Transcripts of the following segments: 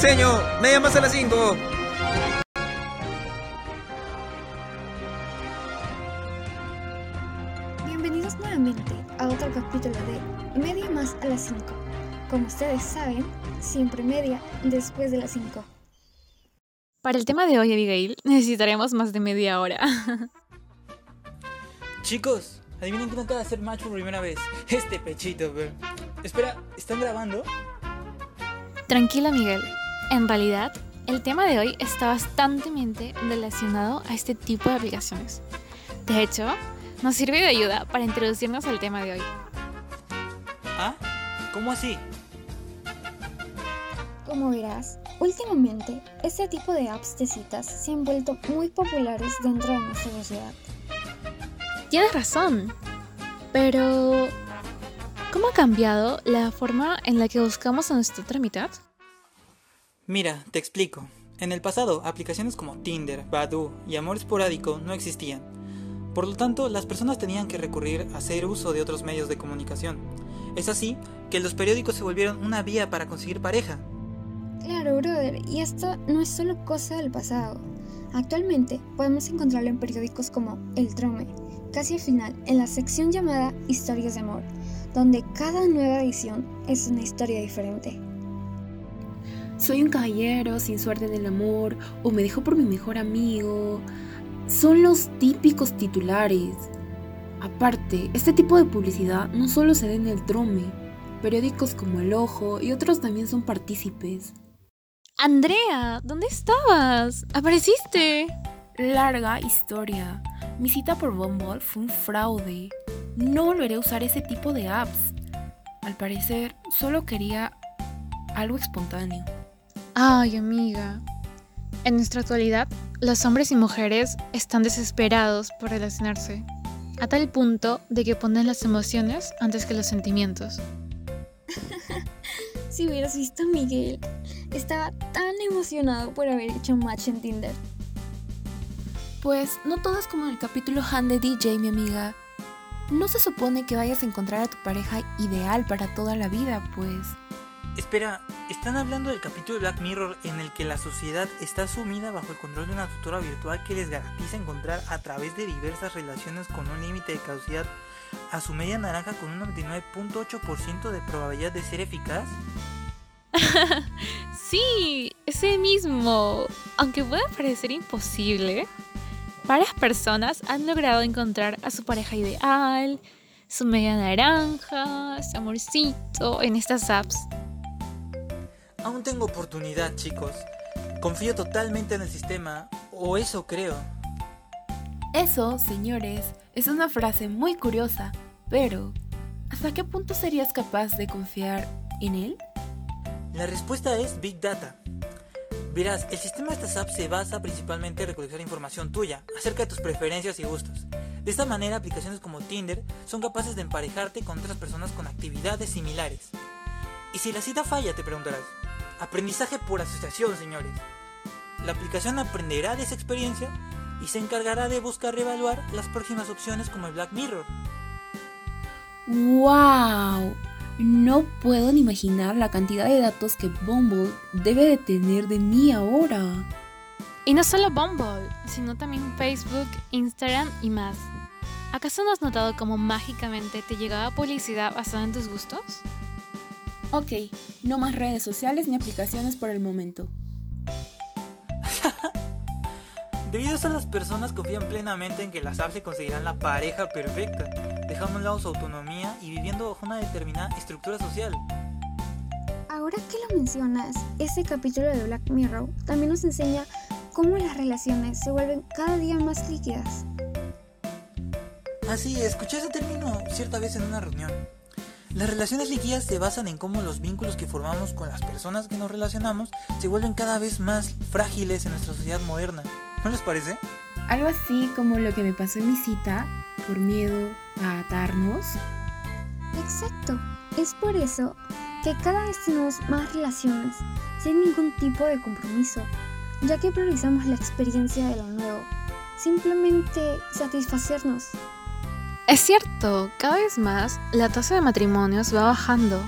Señor, me llamas a las 5. Bienvenidos nuevamente a otro capítulo de Media más a las 5. Como ustedes saben, siempre media después de las 5. Para el tema de hoy, Abigail, necesitaremos más de media hora. Chicos, adivinen quién acaba de hacer match por primera vez. Este pechito, bro. Espera, ¿están grabando? Tranquila, Miguel. En realidad, el tema de hoy está bastante relacionado a este tipo de aplicaciones. De hecho, nos sirve de ayuda para introducirnos al tema de hoy. ¿Ah? ¿Cómo así? Como verás, últimamente este tipo de apps de citas se han vuelto muy populares dentro de nuestra sociedad. Tienes razón, pero ¿cómo ha cambiado la forma en la que buscamos a nuestra otra mitad? Mira, te explico. En el pasado, aplicaciones como Tinder, Badoo y Amor Esporádico no existían. Por lo tanto, las personas tenían que recurrir a hacer uso de otros medios de comunicación. Es así que los periódicos se volvieron una vía para conseguir pareja. Claro, brother, y esto no es solo cosa del pasado. Actualmente podemos encontrarlo en periódicos como El Trome, casi al final, en la sección llamada Historias de Amor, donde cada nueva edición es una historia diferente. Soy un caballero sin suerte en el amor o me dejó por mi mejor amigo. Son los típicos titulares. Aparte, este tipo de publicidad no solo se da en el trome, periódicos como El Ojo y otros también son partícipes. Andrea, ¿dónde estabas? ¿Apareciste? Larga historia. Mi cita por Bumble fue un fraude. No volveré a usar ese tipo de apps. Al parecer, solo quería algo espontáneo. Ay, amiga. En nuestra actualidad, los hombres y mujeres están desesperados por relacionarse, a tal punto de que ponen las emociones antes que los sentimientos. si hubieras visto a Miguel, estaba tan emocionado por haber hecho un match en Tinder. Pues no todo es como en el capítulo Han de DJ, mi amiga. No se supone que vayas a encontrar a tu pareja ideal para toda la vida, pues Espera, ¿están hablando del capítulo de Black Mirror en el que la sociedad está sumida bajo el control de una tutora virtual que les garantiza encontrar a través de diversas relaciones con un límite de caducidad a su media naranja con un 99.8% de probabilidad de ser eficaz? sí, ese mismo. Aunque pueda parecer imposible, varias personas han logrado encontrar a su pareja ideal, su media naranja, su amorcito en estas apps. Aún tengo oportunidad, chicos. Confío totalmente en el sistema, o eso creo. Eso, señores, es una frase muy curiosa, pero ¿hasta qué punto serías capaz de confiar en él? La respuesta es Big Data. Verás, el sistema de estas apps se basa principalmente en recolectar información tuya acerca de tus preferencias y gustos. De esta manera, aplicaciones como Tinder son capaces de emparejarte con otras personas con actividades similares. Y si la cita falla, te preguntarás, Aprendizaje por asociación, señores. La aplicación aprenderá de esa experiencia y se encargará de buscar reevaluar las próximas opciones como el Black Mirror. ¡Wow! No puedo ni imaginar la cantidad de datos que Bumble debe de tener de mí ahora. Y no solo Bumble, sino también Facebook, Instagram y más. ¿Acaso no has notado cómo mágicamente te llegaba publicidad basada en tus gustos? Ok, no más redes sociales ni aplicaciones por el momento. Debido a eso las personas confían plenamente en que las apps se conseguirán la pareja perfecta, dejando a un lado su autonomía y viviendo bajo una determinada estructura social. Ahora que lo mencionas, este capítulo de Black Mirror también nos enseña cómo las relaciones se vuelven cada día más líquidas. Ah, sí, escuché ese término cierta vez en una reunión. Las relaciones líquidas se basan en cómo los vínculos que formamos con las personas que nos relacionamos se vuelven cada vez más frágiles en nuestra sociedad moderna. ¿No les parece? Algo así como lo que me pasó en mi cita, por miedo a atarnos. Exacto. Es por eso que cada vez tenemos más relaciones sin ningún tipo de compromiso, ya que priorizamos la experiencia de lo nuevo. Simplemente satisfacernos es cierto, cada vez más la tasa de matrimonios va bajando.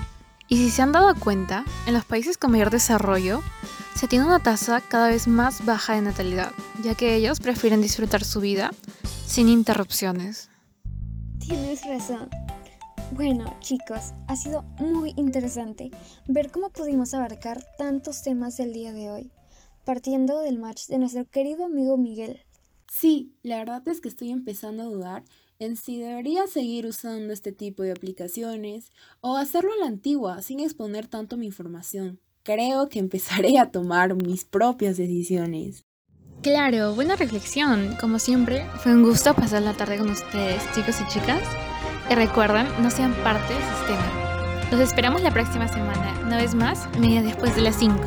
Y si se han dado cuenta, en los países con mayor desarrollo, se tiene una tasa cada vez más baja de natalidad, ya que ellos prefieren disfrutar su vida sin interrupciones. Tienes razón. Bueno, chicos, ha sido muy interesante ver cómo pudimos abarcar tantos temas el día de hoy, partiendo del match de nuestro querido amigo Miguel. Sí, la verdad es que estoy empezando a dudar en si debería seguir usando este tipo de aplicaciones o hacerlo a la antigua sin exponer tanto mi información. Creo que empezaré a tomar mis propias decisiones. Claro, buena reflexión. Como siempre, fue un gusto pasar la tarde con ustedes, chicos y chicas. Y recuerden, no sean parte del sistema. Los esperamos la próxima semana. No es más, media después de las 5.